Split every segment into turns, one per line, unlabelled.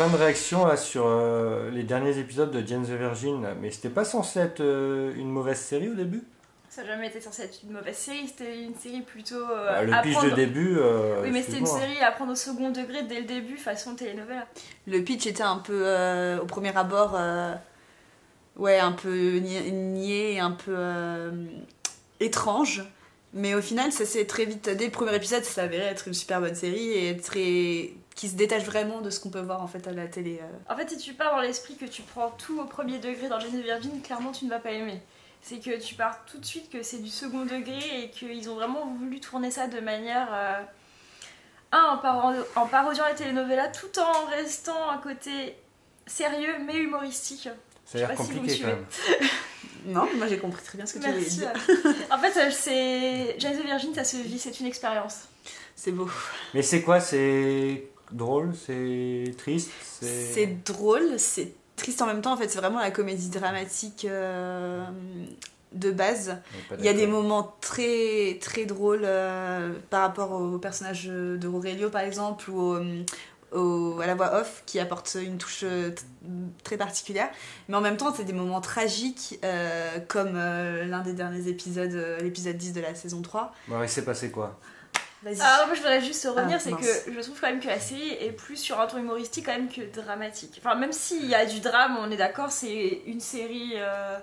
plein de réactions là sur euh, les derniers épisodes de Jane the Virgin, mais c'était pas censé être euh, une mauvaise série au début?
Ça n'a jamais été censé être une mauvaise série, c'était une série plutôt. euh,
Bah, Le
à
pitch
prendre-
de début. euh,
Oui, mais c'était une
excuse-moi.
série à prendre au second degré dès le début, façon telenovela.
Le pitch était un peu, euh, au premier abord, euh, ouais, un peu ni- niais, un peu euh, étrange. Mais au final, ça s'est très vite, dès le premier épisode, ça s'est avéré être une super bonne série et très qui se détache vraiment de ce qu'on peut voir en fait à la télé. euh.
En fait, si tu pars dans l'esprit que tu prends tout au premier degré dans Jane the Virgin, clairement tu ne vas pas aimer. C'est que tu pars tout de suite que c'est du second degré et qu'ils ont vraiment voulu tourner ça de manière. euh, un, en, paro- en parodiant la telenovela tout en restant à côté sérieux mais humoristique.
Ça a l'air
pas si
compliqué quand même.
Non, moi j'ai compris très bien ce que tu voulais
Merci.
dire.
en fait, euh, c'est. Jane the Virgin, ça se vit, c'est une expérience.
C'est beau.
Mais c'est quoi C'est drôle C'est triste
C'est drôle, c'est triste en même temps. En fait, c'est vraiment la comédie dramatique euh, de base. Il y a des moments très très drôles euh, par rapport au personnage de Aurelio par exemple ou au- au- à la voix off qui apporte une touche euh, très particulière. Mais en même temps, c'est des moments tragiques euh, comme euh, l'un des derniers épisodes, euh, l'épisode 10 de la saison 3.
Bon, il s'est passé quoi?
Alors moi je voudrais juste revenir,
Ah,
c'est que je trouve quand même que la série est plus sur un ton humoristique quand même que dramatique. Enfin même s'il y a du drame, on est d'accord, c'est une série, euh,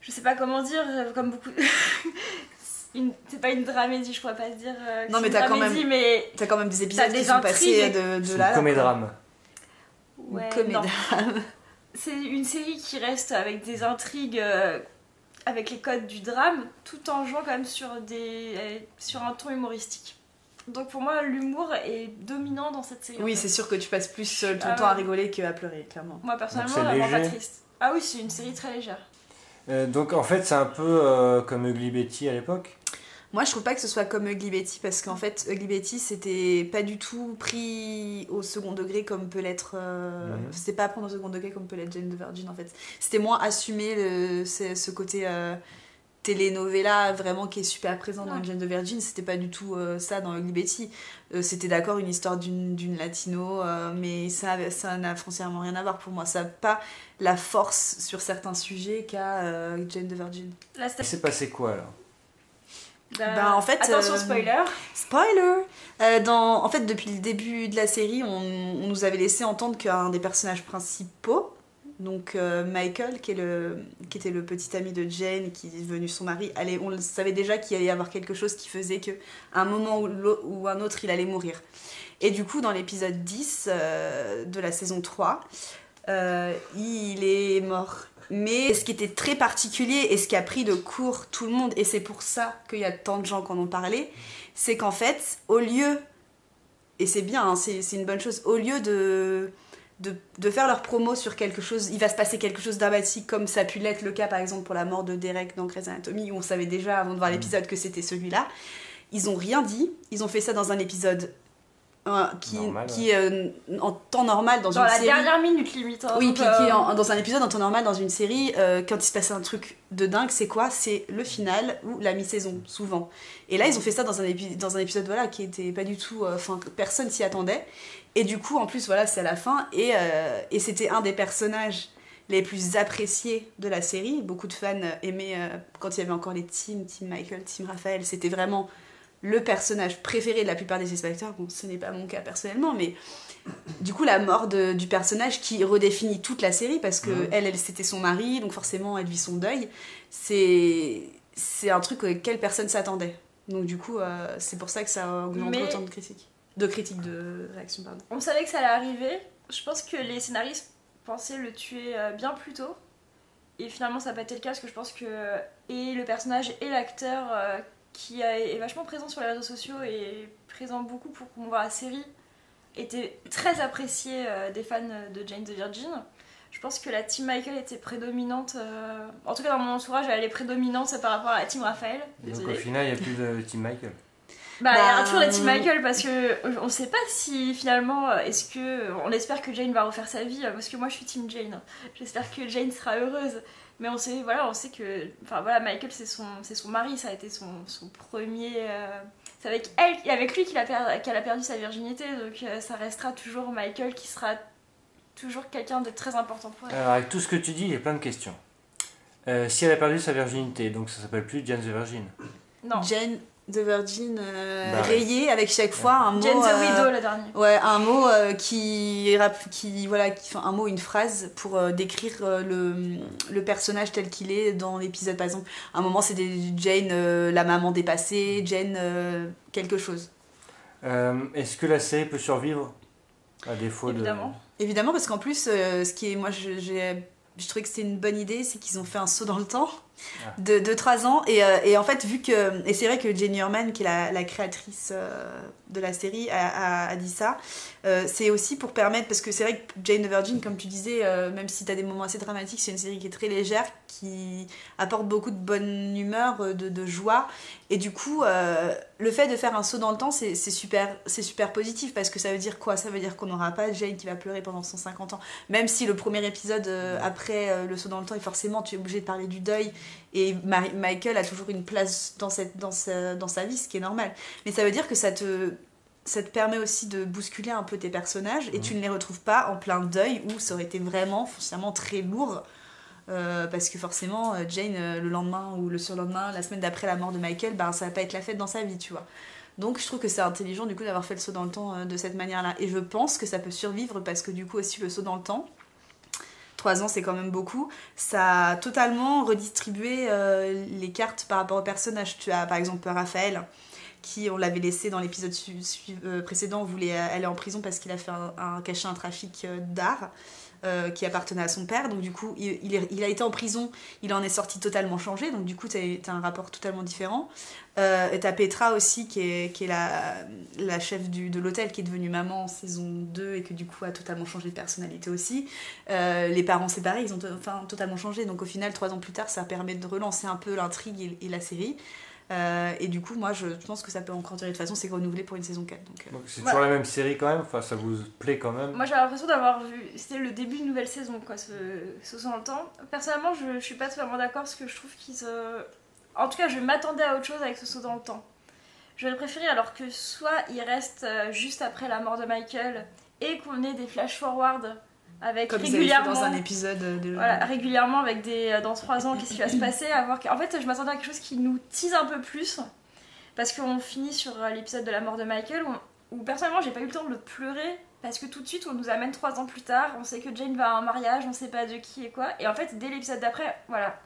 je sais pas comment dire, comme beaucoup... une- C'est pas une dramédie, je pourrais pas se dire euh,
Non, mais t'as quand
dramédie, mais...
T'as quand même des épisodes
des
qui sont passés
intrigues.
de, de
C'est
là.
comédrame.
Ouais, non. C'est une série qui reste avec des intrigues, euh, avec les codes du drame, tout en jouant quand même sur, des, euh, sur un ton humoristique. Donc pour moi, l'humour est dominant dans cette série.
Oui, c'est sûr que tu passes plus euh, ton
Ah
temps à rigoler qu'à pleurer, clairement.
Moi personnellement,
c'est
vraiment pas triste. Ah oui, c'est une série très légère.
Euh, donc en fait, c'est un peu euh, comme Ugly Betty à l'époque.
Moi, je trouve pas que ce soit comme Ugly Betty parce qu'en fait, Ugly Betty, c'était pas du tout pris au second degré comme peut l'être. euh. C'était pas à prendre au second degré comme peut l'être Jane the Virgin en fait. C'était moins assumé le, ce, ce côté euh, telenovela vraiment qui est super présent dans
Ouais.
Jane the Virgin. C'était pas du tout euh, ça dans Ugly Betty. Euh, c'était d'accord une histoire d'une d'une latino, euh, mais ça ça n'a foncièrement rien à voir pour moi. Ça n'a pas la force sur certains sujets qu'a euh, Jane the Virgin.
Il s'est passé quoi alors?
Bah,
Ben, en fait,
attention
euh,
spoiler.
Spoiler Euh, dans, En fait, depuis le début de la série, on, on nous avait laissé entendre qu'un des personnages principaux, donc euh, Michael, qui, est le, qui était le petit ami de Jane, qui est devenu son mari, allait, on savait déjà qu'il allait y avoir quelque chose qui faisait qu'à un moment ou, ou un autre, il allait mourir. Et du coup, dans l'épisode 10 euh, de la saison 3, euh, il est mort. Mais ce qui était très particulier et ce qui a pris de court tout le monde, et c'est pour ça qu'il y a tant de gens qui en ont parlé, c'est qu'en fait, au lieu, et c'est bien, hein, c'est une bonne chose, au lieu de, de, de faire leur promo sur quelque chose, il va se passer quelque chose dramatique, comme ça a pu l'être le cas par exemple pour la mort de Derek dans Grey's Anatomy, où on savait déjà avant de voir l'épisode que c'était celui-là. Ils ont rien dit, ils ont fait ça dans un épisode euh, qui,
Normal,
qui est euh, en temps normal dans,
Dans
une
la
série.
dernière minute limite. hein,
Oui, puis
euh,
qui est en- dans un épisode en temps normal dans une série, euh, quand il se passe un truc de dingue, c'est quoi? C'est le final ou la mi-saison, souvent. Et là, ils ont fait ça dans un, épi- dans un épisode voilà, qui était pas du tout. euh, Enfin, personne s'y attendait. Et du coup, en plus, voilà, c'est à la fin. Et, euh, et c'était un des personnages les plus appréciés de la série. Beaucoup de fans euh, aimaient euh, quand il y avait encore les teams, Team Michael, Team Raphaël. C'était vraiment le personnage préféré de la plupart des spectateurs. Bon, ce n'est pas mon cas personnellement, mais du coup la mort de- du personnage qui redéfinit toute la série parce que elle, elle c'était son mari, donc forcément elle vit son deuil. C'est c'est un truc auquel personne s'attendait. Donc du coup, euh, c'est pour ça que ça a augmenté
Mais-
autant de critiques. De critiques, de réactions, pardon.
On savait que ça allait arriver. Je pense que les scénaristes pensaient le tuer euh, bien plus tôt. Et finalement, ça n'a pas été le cas parce que je pense que et le personnage et l'acteur euh, qui a- est vachement présent sur les réseaux sociaux et présent beaucoup pour promouvoir la série était très apprécié euh, des fans de Jane the Virgin. Je pense que la team Michael était prédominante. euh, En tout cas, dans mon entourage, elle est prédominante par rapport à la team Raphaël.
Donc au
Désolée.
final, il n'y a plus de Team Michael.
Bah, il y aura
Bah,
toujours la team Michael parce que euh, on sait pas si finalement, euh, est-ce que. On espère que Jane va refaire sa vie euh, parce que moi je suis team Jane. J'espère que Jane sera heureuse. Mais on sait, voilà, on sait que. Enfin voilà, Michael c'est son, c'est son mari, ça a été son, son premier. euh, C'est avec elle, avec lui qu'il a per- qu'elle a perdu sa virginité, donc euh, ça restera toujours Michael qui sera toujours quelqu'un de très important pour elle.
Alors, avec tout ce que tu dis, il y a plein de questions. Euh, si elle a perdu sa virginité, donc ça s'appelle plus Jane the Virgin.
Non.
Jane the Virgin euh,
Bah,
rayée avec chaque fois un mot.
Jane the
euh,
Widow, le dernier.
Ouais, un mot euh, qui, qui voilà, qui, un mot, une phrase pour euh, décrire euh, le, le personnage tel qu'il est dans l'épisode. Par exemple, à un moment c'était Jane, euh, la maman dépassée, Jane euh, quelque chose.
Euh, Est-ce que la série peut survivre? À défaut
Évidemment.
Évidemment, parce qu'en plus, euh, ce qui est, moi, je- j'ai, je trouvais que c'était une bonne idée, c'est qu'ils ont fait un saut dans le temps. De, de 3 ans. Et, euh, et en fait, vu que. Et c'est vrai que Jenny Herman, qui est la, la créatrice euh, de la série, a, a- a dit ça. Euh, c'est aussi pour permettre. Parce que c'est vrai que Jane the Virgin, comme tu disais, même si tu as des moments assez dramatiques, c'est une série qui est très légère, qui apporte beaucoup de bonne humeur, de, de joie. Et du coup, le fait de faire un saut dans le temps, c'est super, super positif parce que ça veut dire quoi? Ça veut dire qu'on n'aura pas Jane qui va pleurer pendant 150 ans. Même si le premier épisode après le saut dans le temps, et forcément, tu es obligé de parler du deuil. Et Michael a toujours une place dans, cette, dans, sa, dans sa vie, ce qui est normal. Mais ça veut dire que ça te, ça te permet aussi de bousculer un peu tes personnages et tu ne les retrouves pas en plein deuil où ça aurait été vraiment foncièrement très lourd. Euh, parce que forcément, euh, Jane, euh, le lendemain ou le surlendemain, la semaine d'après la mort de Michael, ben, ça va pas être la fête dans sa vie, tu vois. Donc je trouve que c'est intelligent du coup d'avoir fait le saut dans le temps de cette manière-là. Et je pense que ça peut survivre parce que du coup aussi le saut dans le temps, trois ans c'est quand même beaucoup, ça a totalement redistribué euh, les cartes par rapport aux personnages. Tu as par exemple Raphaël qui on l'avait laissé dans l'épisode euh, précédent, voulait aller en prison parce qu'il a fait un, caché un trafic euh, d'art euh, qui appartenait à son père. Donc du coup, il, il a été en prison, il en est sorti totalement changé. Donc du coup, tu as, un rapport totalement différent. Euh, t'as Petra aussi, qui est, qui est la, la chef du, de l'hôtel, qui est devenue maman en saison 2 et que du coup a totalement changé de personnalité aussi. Euh, les parents séparés, ils ont enfin, totalement changé. Donc au final, trois ans plus tard, ça permet de relancer un peu l'intrigue et la série. Euh, et du coup, moi, je pense que ça peut encore durer. De toute façon, c'est renouvelé pour une saison 4. Donc, euh,
Donc c'est
Ouais.
toujours la même série quand même, enfin ça vous plaît quand même.
Moi j'ai l'impression d'avoir vu. C'était le début d'une nouvelle saison, quoi, ce, ce saut dans le temps. Personnellement, je, je suis pas totalement d'accord parce que je trouve qu'ils se. En tout cas, je m'attendais à autre chose avec ce saut dans le temps. J'aurais préféré alors que soit il reste euh, juste après la mort de Michael et qu'on ait des flash-forward avec
comme
régulièrement.
dans un épisode euh, de.
Voilà, régulièrement avec des. euh, Dans 3 ans, qu'est-ce qui va se passer à voir que- En fait, je m'attendais à quelque chose qui nous tease un peu plus. Parce qu'on finit sur euh, l'épisode de la mort de Michael, où, où personnellement, j'ai pas eu le temps de pleurer. Parce que tout de suite, on nous amène 3 ans plus tard. On sait que Jane va à un mariage, on sait pas de qui et quoi. Et en fait, dès l'épisode d'après, voilà.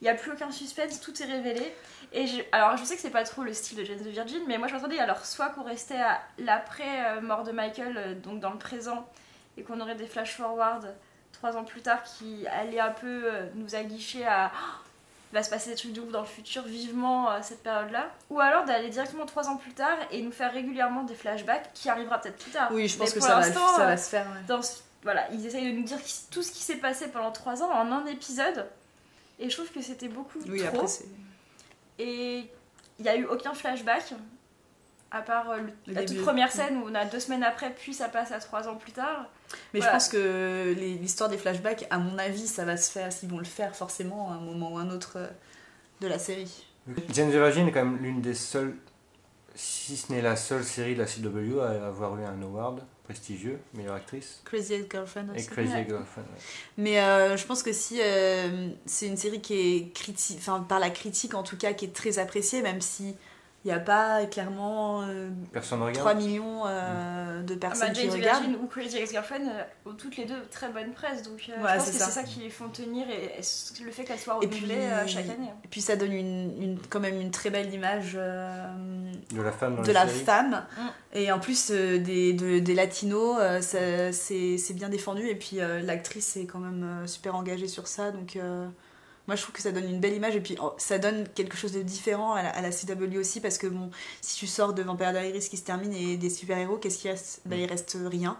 Il n'y a plus aucun suspense, tout est révélé. Et je- alors, je sais que c'est pas trop le style de Jane the Virgin, mais moi je m'attendais alors soit qu'on restait à l'après-mort de Michael, donc dans le présent, et qu'on aurait des flash-forward trois ans plus tard qui allaient un peu euh, nous aguicher à Oh, il va se passer des trucs de ouf dans le futur, vivement à cette période-là. Ou alors d'aller directement trois ans plus tard et nous faire régulièrement des flashbacks qui arrivera peut-être plus tard.
Oui, je pense
Mais
que ça va, ça
euh,
va se faire. ouais.
dans ce- voilà, ils essayent de nous dire tout ce qui s'est passé pendant trois ans en un épisode. Et je trouve que c'était beaucoup
Oui,
trop.
après.
Et il n'y a eu aucun flashback, à part euh, le-
Le
la
début.
toute première scène où on a deux semaines après, puis ça passe à trois ans plus tard.
Mais
Voilà.
je pense que l'histoire des flashbacks, à mon avis, ça va se faire, s'ils vont le faire forcément à un moment ou un autre euh, de la série.
Jane the Virgin est quand même l'une des seules, si ce n'est la seule série de la CW à avoir eu un award prestigieux, meilleure actrice,
Crazy Ex-Girlfriend
et
aussi.
Crazy
Ouais.
Girlfriend. ouais.
Mais euh, je pense que si euh, c'est une série qui est critique, enfin par la critique en tout cas, qui est très appréciée, même si il n'y a pas clairement euh,
Personne ne regarde
3 millions euh, de
Ah
personnes
bah,
qui regardent.
Virgin ou Crazy Ex-Girlfriend euh, ont toutes les deux très bonne presse. Donc euh,
Ouais,
je pense
c'est
que
ça.
c'est ça qui les font tenir et, et le fait qu'elles soient renouvelées euh, chaque année.
Et puis ça donne une, une- quand même une très belle image euh,
de la femme dans
de
la,
femme.
Mm.
Et en plus euh, des, de- des latinos, euh, c'est c'est bien défendu. Et puis euh, l'actrice est quand même euh, super engagée sur ça. Donc euh, moi je trouve que ça donne une belle image. Et puis oh, ça donne quelque chose de différent à la, à la CW aussi. Parce que bon, si tu sors de Vampire Diaries qui se termine et des super-héros, qu'est-ce qui reste? Bah, Il reste rien.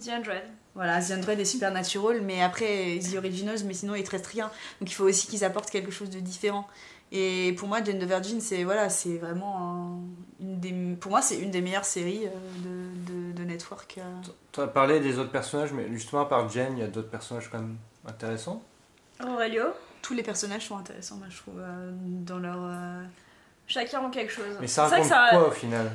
The Android.
Voilà, The Android est Supernatural, mais après The Originals, mais sinon il te reste rien. Donc il faut aussi qu'ils apportent quelque chose de différent. Et pour moi, Jane the Virgin, c'est voilà, c'est vraiment un- une des, pour moi, c'est une des meilleures séries euh, de, de, de Network. euh.
Tu as parlé des autres personnages, mais justement, à part Jane, il y a d'autres personnages quand même intéressants.
Aurelio.
Tous les personnages sont intéressants, moi, je trouve, euh, dans leur. euh,
Chacun ont quelque chose.
Mais ça
C'est vrai
raconte
que ça-
quoi au final?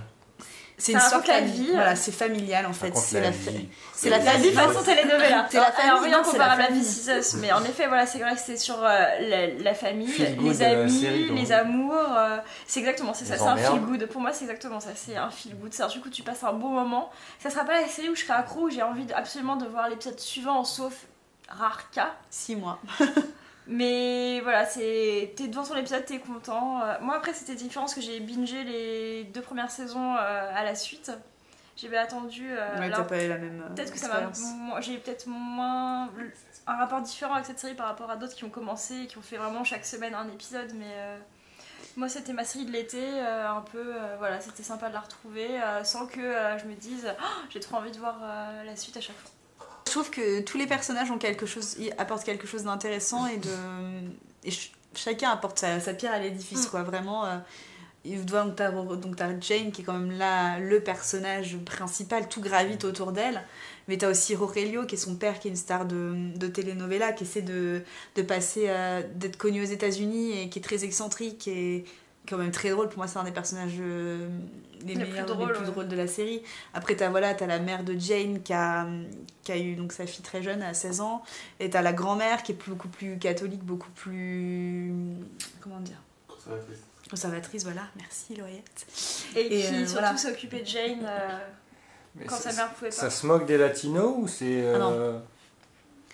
C'est
Ça
une
raconte
sorte
la
de-
vie.
Voilà, c'est familial en fait.
Raconte
C'est
la
la, fa-
vie.
c'est la
La vie
famille.
façon telenovela.
C'est la
Alors,
famille,
rien
non, c'est
comparable
la
à
famille.
Mais en effet, voilà, c'est vrai que c'est sur euh, la, la famille,
Feel good
les
la
amis,
série, donc.
les amours. euh, c'est exactement, c'est ça,
Les
c'est un
emmerdes.
feel good. Pour moi, c'est exactement ça, c'est un feel good. C'est un truc où tu passes un bon moment. Ça sera pas la série où je serai accro, où j'ai envie de- absolument de voir l'épisode suivant, sauf rare cas.
Six mois.
Mais voilà, c'est t'es devant ton épisode, t'es content. Euh, moi après c'était différent parce que j'ai bingé les deux premières saisons euh, à la suite. J'avais attendu. euh,
Ouais,
alors,
t'as pas eu la même. euh,
peut-être que ça m'a, j'ai peut-être moins un rapport différent avec cette série par rapport à d'autres qui ont commencé et qui ont fait vraiment chaque semaine un épisode. Mais euh, moi c'était ma série de l'été, euh, un peu euh, voilà, c'était sympa de la retrouver euh, sans que je me dise Oh, j'ai trop envie de voir la suite à chaque fois.
Je trouve que tous les personnages ont quelque chose, ils apportent quelque chose d'intéressant et de. Et ch- chacun apporte sa, sa pierre à l'édifice,
Mm.
quoi. Vraiment. euh, donc t'as donc t'as Jane qui est quand même là le personnage principal, tout gravite autour d'elle. Mais t'as aussi Aurelio qui est son père, qui est une star de, de telenovela, qui essaie de, de passer, euh, d'être connu aux États-Unis et qui est très excentrique et quand même très drôle. Pour moi, c'est un des personnages euh, les,
Les plus
meilleurs,
drôles,
les plus
ouais.
drôles de la série. Après, t'as voilà, as la mère de Jane qui a, qui a eu donc sa fille très jeune, à 16 ans. Et t'as la grand-mère qui est beaucoup plus catholique, beaucoup plus. Comment dire? Conservatrice, voilà. Merci, Lauriette.
Et,
Et,
qui
euh,
surtout
voilà.
occupée de Jane euh, quand
ça,
sa mère pouvait pas.
ça se moque des latinos ou c'est
Ah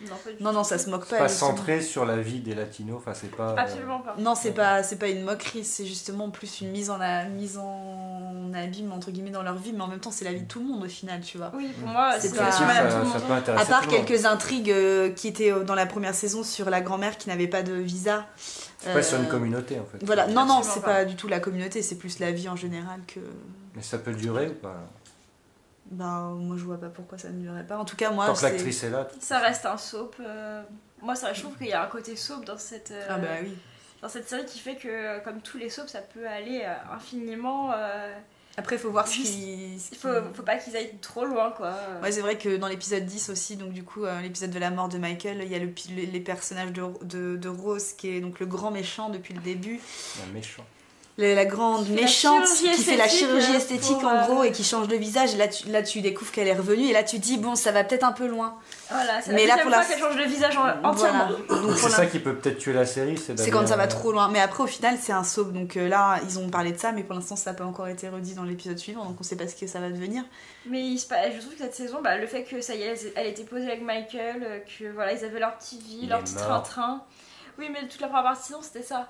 non.
Non, pas du
Non,
tout.
non, ça se moque
c'est
pas.
pas centré sur la vie des latinos Enfin, c'est pas. euh,
Absolument pas.
Non, c'est pas, c'est pas une moquerie, c'est justement plus une mise en, la, mise en abîme, entre guillemets, dans leur vie, mais en même temps, c'est la vie de tout le monde au final, tu vois.
Oui, pour moi,
C'est pas-
ça, ça, peut
À part quelques intrigues euh, qui étaient euh, dans la première saison sur la grand-mère qui n'avait pas de visa.
C'est pas sur une communauté en fait.
Voilà, non, non, c'est
pas.
pas du tout la communauté, c'est plus la vie en général que.
Mais ça peut durer ou pas
Ben, moi je vois pas pourquoi ça ne durerait pas. En tout cas, moi.
Tant que l'actrice est là.
Ça reste un soap. euh, Moi, ça, je trouve qu'il y a un côté soap dans cette, euh,
Ah bah oui.
dans cette série qui fait que, euh, comme tous les soaps, ça peut aller euh, infiniment. euh,
Après, il faut voir ce
Juste-
qui.
Il faut, faut pas qu'ils aillent trop loin, quoi.
Ouais, c'est vrai que dans l'épisode 10 aussi, donc du coup, euh, l'épisode de la mort de Michael, il y a le, les personnages de, de, de Rose, qui est donc le grand méchant depuis le début.
Un méchant.
La grande
la
méchante qui fait la chirurgie
euh,
esthétique
pour,
en
euh,
gros et qui change de visage. Et là tu, là, tu découvres qu'elle est revenue et là, tu dis, bon, ça va peut-être un peu loin.
Voilà, c'est
Mais
la
là, pour la
fois qu'elle change de visage en- entièrement.
Voilà.
C'est ça qui peut peut-être tuer la série, c'est
quand ça va
euh,
trop loin. Mais après, au final, c'est un soap. Donc euh, là, ils ont parlé de ça, mais pour l'instant, ça n'a pas encore été redit dans l'épisode suivant. Donc on sait pas ce que ça va devenir.
Mais il se passe- je trouve que cette saison, bah, le fait que ça y est, elle, était posée avec Michael, que voilà, ils avaient leur petite vie,
Il
leur petit train-train. Oui, mais toute la première partie de saison, c'était ça.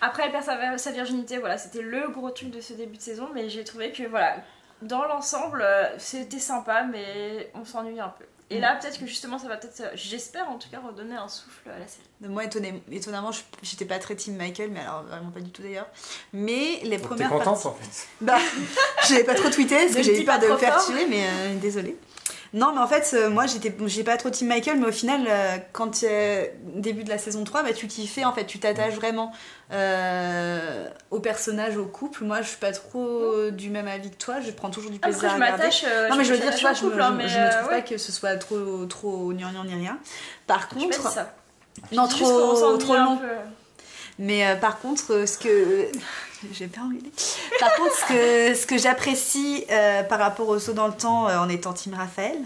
Après, elle perd sa, sa virginité, voilà, c'était le gros truc de ce début de saison, mais j'ai trouvé que, voilà, dans l'ensemble, euh, c'était sympa, mais on s'ennuie un peu. Et
Mm.
là, peut-être que justement, ça va peut-être, j'espère en tout cas, redonner un souffle à la série.
De moi, étonné- étonnamment, j'étais pas très team Michael, mais alors vraiment pas du tout d'ailleurs. Mais les
Donc, T'es
premières
contente
parties-
en fait
Bah, j'avais pas trop tweeté parce que j'ai eu peur
pas
de me faire tuer, mais euh, désolée. Non, mais en fait, euh, moi, j'étais, j'ai pas trop team Michael, mais au final, euh, quand euh, début de la saison 3, bah, tu t'y fais, en fait, tu t'attaches vraiment euh, au personnage, au couple. Moi, je suis pas trop du même avis que toi, je prends toujours du plaisir
Après, je
à regarder.
m'attache. euh,
Non, mais je veux dire, tu vois, je, me-
couple, hein,
je-
mais,
je ne trouve pas
ouais,
que ce soit trop, trop gnangnan ni rien. Par
pas
contre,
ça.
non, trop, trop long. Mais par contre, ce que. J'ai pas envie Par contre, ce que, ce que j'apprécie euh, par rapport au saut dans le temps euh, en étant Team Raphaël,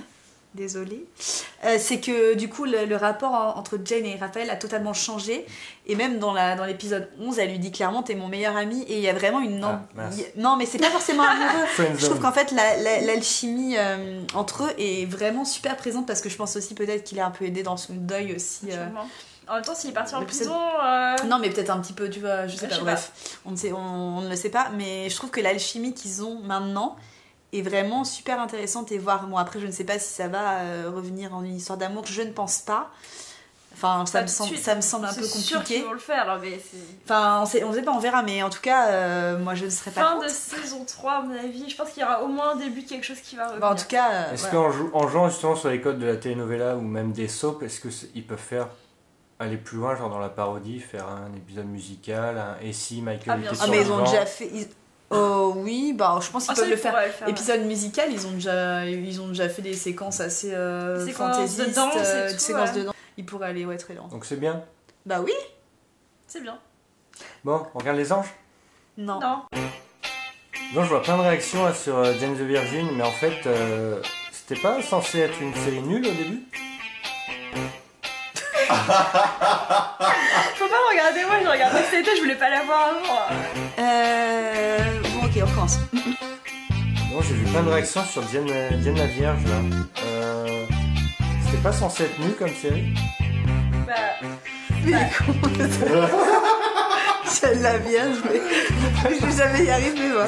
désolée, euh, c'est que du coup, le, le rapport en- entre Jane et Raphaël a totalement changé. Et même dans la dans l'épisode 11, elle lui dit clairement T'es mon meilleur ami. Et il y a vraiment une.
Ah,
y non, mais c'est pas forcément amoureux. Je trouve qu'en fait, la- la- l'alchimie euh, entre eux est vraiment super présente parce que je pense aussi peut-être qu'il a un peu aidé dans son deuil aussi.
En même temps, s'il est parti en prison. euh,
non, mais peut-être un petit peu, tu vois, je sais pas,
sais
bref, On, ne sait, on, on ne le sait pas, mais je trouve que l'alchimie qu'ils ont maintenant est vraiment super intéressante et voir, bon après je ne sais pas si ça va euh, revenir en une histoire d'amour, je ne pense pas. Enfin, ça me, semble,
suite.
ça me semble un
c'est
peu
sûr
compliqué.
qu'ils vont le faire, là, mais c'est.
Enfin, on sait, on sait pas, on verra, mais en tout cas, euh, moi je ne serais pas
Fin
contre.
de saison 3, à mon avis. Je pense qu'il y aura au moins un début de quelque chose qui va revenir.
Bon, en tout cas, euh,
Est-ce
voilà.
qu'en jou- en jouant justement sur les codes de la telenovela ou même des soaps, est-ce qu'ils peuvent faire aller plus loin, genre dans la parodie, faire un épisode musical, un et si Michael
Ah,
était
ah, mais
le
ils ont déjà fait. ils- Oh oui, bah je pense qu'ils
Ah,
peuvent le faire.
pourraient le faire.
Épisode musical, ils ont déjà, ils ont déjà fait des séquences assez euh,
Des
fantaisistes,
de danse et
euh,
tout,
des séquences
ouais.
de danse. Ils pourraient aller ouais, très loin.
Donc c'est bien.
Bah oui
C'est bien.
Bon, on regarde les anges?
Non.
Non.
Non, je vois plein de réactions là, sur euh, Jane the Virgin, mais en fait, euh, c'était pas censé être une série nulle au début?
Faut pas me regarder, moi je regardais que c'était, je voulais pas la voir avant.
Euh... Bon, ok, on recommence.
Non, j'ai vu plein de réactions sur Diane, Diane la Vierge là. Euh, c'était pas censé être nul comme série?
Bah,
Mais con. Celle la vierge, mais je vais jamais y arriver, moi.